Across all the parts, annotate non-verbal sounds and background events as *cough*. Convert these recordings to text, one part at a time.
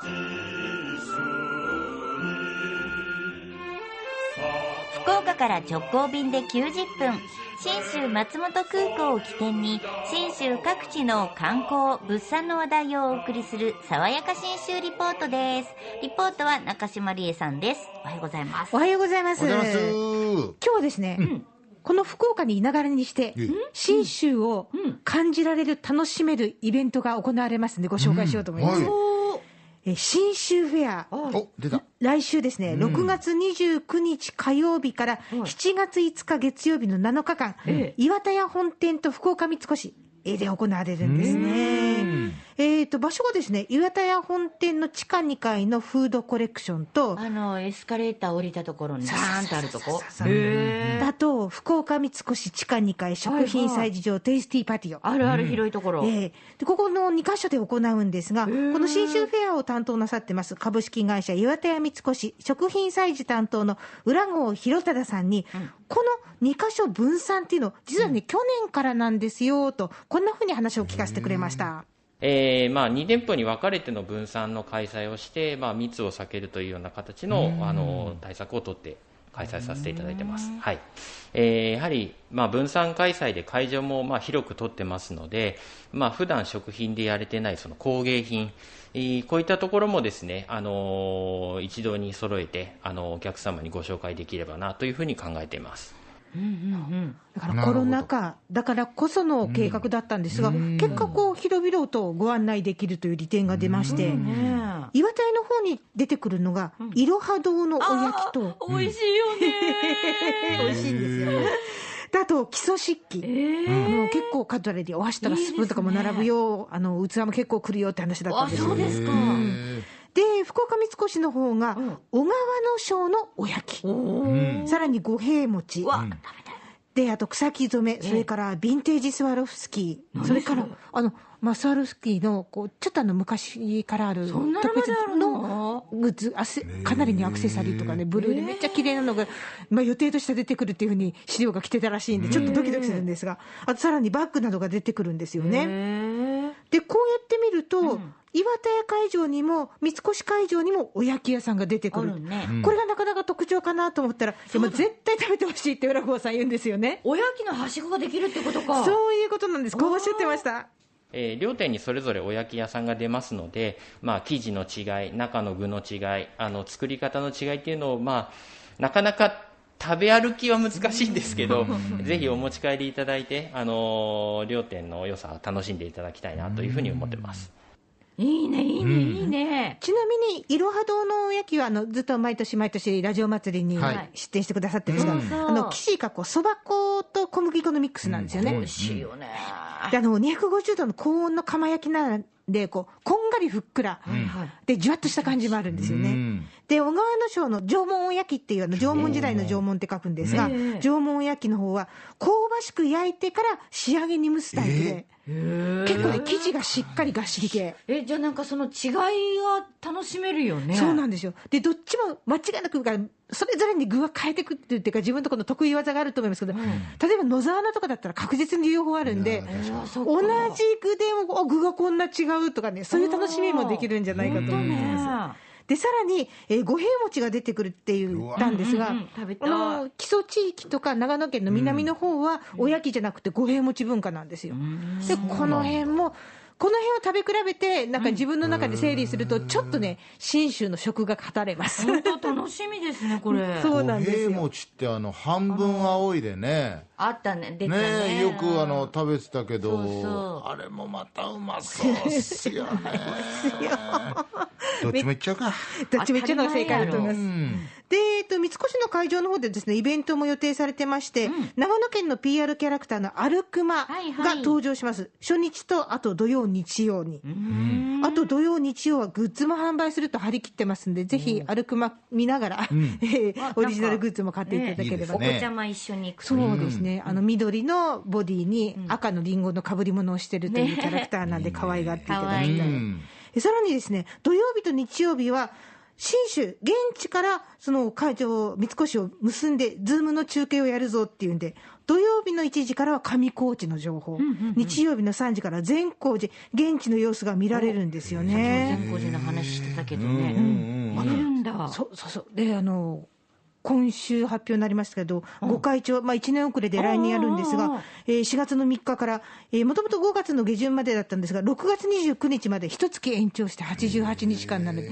福岡から直行便で90分、信州松本空港を起点に、信州各地の観光、物産の話題をお送りする、爽やか信州リポートです。リポートは中島理恵さんです。おはようございます。おはようございます。ます今日はですね、うん、この福岡にいながらにして、信州を感じられる、楽しめるイベントが行われますので、ご紹介しようと思います。うんはいえ信州フェア。来週ですね、6月29日火曜日から7月5日月曜日の7日間、岩田屋本店と福岡三越えーで行われるんですね。えっ、と、場所がですね、岩田屋本店の地下2階のフードコレクションと、あのエスカレーター降りたところにバーンとあるとこ？そうあと、福岡三越地下2階食品催事場テイスティーパティオ。あるある広いところ、ええでここの2箇所で行うんですが、この信州フェアを担当なさってます株式会社岩田屋三越食品催事担当の浦郷弘忠さんに、この2箇所分散っていうの、実はね、去年からなんですよと、こんなふうに話を聞かせてくれました。えーまあ、2店舗に分かれての分散の開催をして、まあ、密を避けるというような形のあの対策を取って開催させていただいてます。はいえーやはり、まあ、分散開催で会場もまあ広く取ってますので、まあ普段食品でやれてないその工芸品、えーこういったところもですね、あのー一堂に揃えて、あのお客様にご紹介できればなというふうに考えています。だからコロナ禍だからこその計画だったんですが、結果こう、広々とご案内できるという利点が出まして、岩田屋の方に出てくるのが、いろは堂のおやきと、美味しいよね。*laughs* 美味しいんですよ。であと、基礎漆器、あの結構カトラリー、お箸とかスプーンとかも並ぶよ、あの器も結構来るよって話だったんですそうですか、で、福岡三越の方が、小川の章のおやき、さらに五平餅。で、あと草木染め、それからヴィンテージスワロフスキー、それ？から、あの、まあ、スワロフスキーの、こう、ちょっとあの、昔からある、そんなのまであるの？グッズ、あせかなりにアクセサリーとかね、ブルーでめっちゃ綺麗なのが、まあ、予定として出てくるっていうふうに資料が来てたらしいんで、ちょっとドキドキするんですが、あとさらにバッグなどが出てくるんですよね。で、こうやっると、岩田屋会場にも、三越会場にもおやき屋さんが出てくる。ねこれがなかなか特徴かなと思ったら、でも絶対食べてほしいって浦郷さん言うんですよね。おやきのはしごができるってことかそういうことなんです。こうおっしゃってました。えー両店にそれぞれお焼き屋さんが出ますので、まあ、生地の違い、中の具の違い、あの作り方の違いっていうのを、まあ、なかなか食べ歩きは難しいんですけど、ぜひお持ち帰りいただいて、あのー両店の良さを楽しんでいただきたいなというふうに思ってます。いいねいいねいいね、ちなみに、いろは堂のおやきは、あの、ずっと毎年毎年ラジオ祭りにはい。出店してくださってるんですが、うん。あの、生地がこう、そば粉と小麦粉のミックスなんですよね。美味しいよね、で、あの、250度の高温の釜焼きなんで、こう、こんがりふっくら、で、じゅわっとした感じもあるんですよね。うんで、小川の章の縄文おやきっていう、あの、縄文時代の縄文って書くんですが、縄文おやきの方は、香ばしく焼いてから仕上げに蒸すタイプで、結構ね、生地がしっかりがっしり系。えじゃあなんかその違いが楽しめるよね。そうなんですよ。で、どっちも間違いなく、それぞれに具は変えてくっていうか、自分のところの得意技があると思いますけど、例えば野沢菜とかだったら確実に両方あるんで、同じ具でも、あ具がこんな違うとかね、そういう楽しみもできるんじゃないかと思います。で、さらに、えー五平餅が出てくるって言ったんですが、うんうんうん食べたい。あの、基礎地域とか長野県の南の方は、おやきじゃなくて五平餅文化なんですよ。で、この辺も、この辺を食べ比べて、なんか自分の中で整理すると、ちょっとね、信州の食が語れます。本当楽しみですねこれ。*laughs* そうなんです五平よ。餅ってあの半分青いでね。あったね出たね。よくあの食べてたけどそうそう。あれもまたうまそうっすよね *laughs* どっちもいっちゃうか。どっちも一応のが正解だと思います。うん。で、えっと、三越の会場の方でですね、イベントも予定されてまして、長野県の PR キャラクターのアルクマはいはい。が登場します。初日と、あと土曜、日曜に。あと土曜、日曜はグッズも販売すると張り切ってますんで、ぜひアルクマ見ながら、*laughs* えーあオリジナルグッズも買っていただければ。と。ねねお子ちゃま一緒に行く。とそうですね、あの緑のボディに赤のリンゴの被り物をしてるというキャラクターなんで、可愛がっていただきたい。うんでさらにですね、土曜日と日曜日は、信州、現地からその会場、三越を結んで、ズームの中継をやるぞっていうんで、土曜日の1時からは上高地の情報、日曜日の3時から善光寺、現地の様子が見られるんですよね。善光寺の話してたけどうんうんねうん。見るんだ。そうそうそう。で、あの、今週発表になりましたけど、ご会長、まあ、1年遅れで来年やるんですが、えー4月の3日から、もともと5月の下旬までだったんですが、6月29日まで一月延長して88日間なので、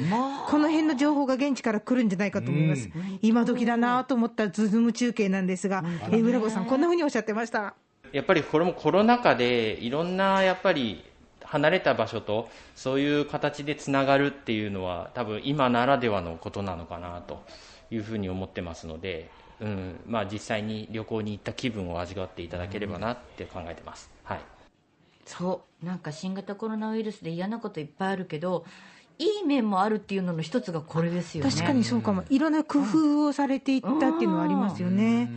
この辺の情報が現地から来るんじゃないかと思います。今時だなと思ったズーム中継なんですが、えーさん、こんなふうにおっしゃってました。やっぱりこれもコロナ禍でいろんなやっぱり離れた場所とそういう形でつながるっていうのは多分今ならではのことなのかなというふうに思ってますので、うんまあ、実際に旅行に行った気分を味わっていただければなって考えてます。はい。そう。なんか新型コロナウイルスで嫌なこといっぱいあるけどいい面もあるっていうのの一つがこれですよね。確かにそうかも、いろんな工夫をされていったっていうのはありますよね。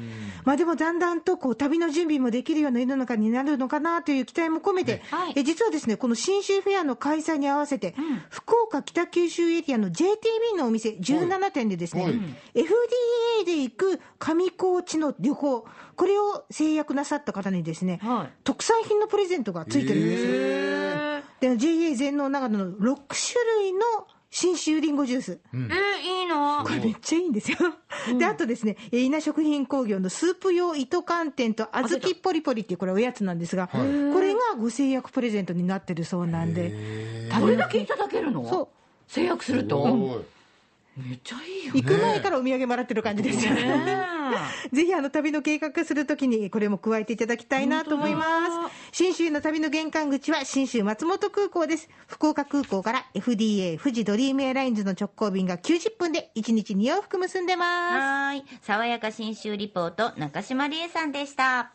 まあ、でもだんだんとこう旅の準備もできるような世の中になるのかなという期待も込めて、はい。え実はですねこの新州フェアの開催に合わせて、福岡北九州エリアの JTB のお店17店でですね、はい。FDA で行く上高地の旅行、これを制約なさった方にですね、はい。特産品のプレゼントがついてるんですよ。で JA 全農長野の6種類の新州りんごジュース。えーいいな。これめっちゃいいんですよ。で、あとですね、えー稲食品工業のスープ用糸寒天と小豆ポリポリっていうこれおやつなんですが、これがご制約プレゼントになってるそうなんで、これだけいただけるの？そう。制約すると？めっちゃいいよ行く前からお土産もらってる感じですよね。*laughs* ぜひあの旅の計画するときにこれも加えていただきたいなと思います。新州の旅の玄関口は新州松本空港です。福岡空港から FDA 富士ドリームエアラインズの直行便が90分で1日2往復結んでます。はーい爽やか新州リポート中島理恵さんでした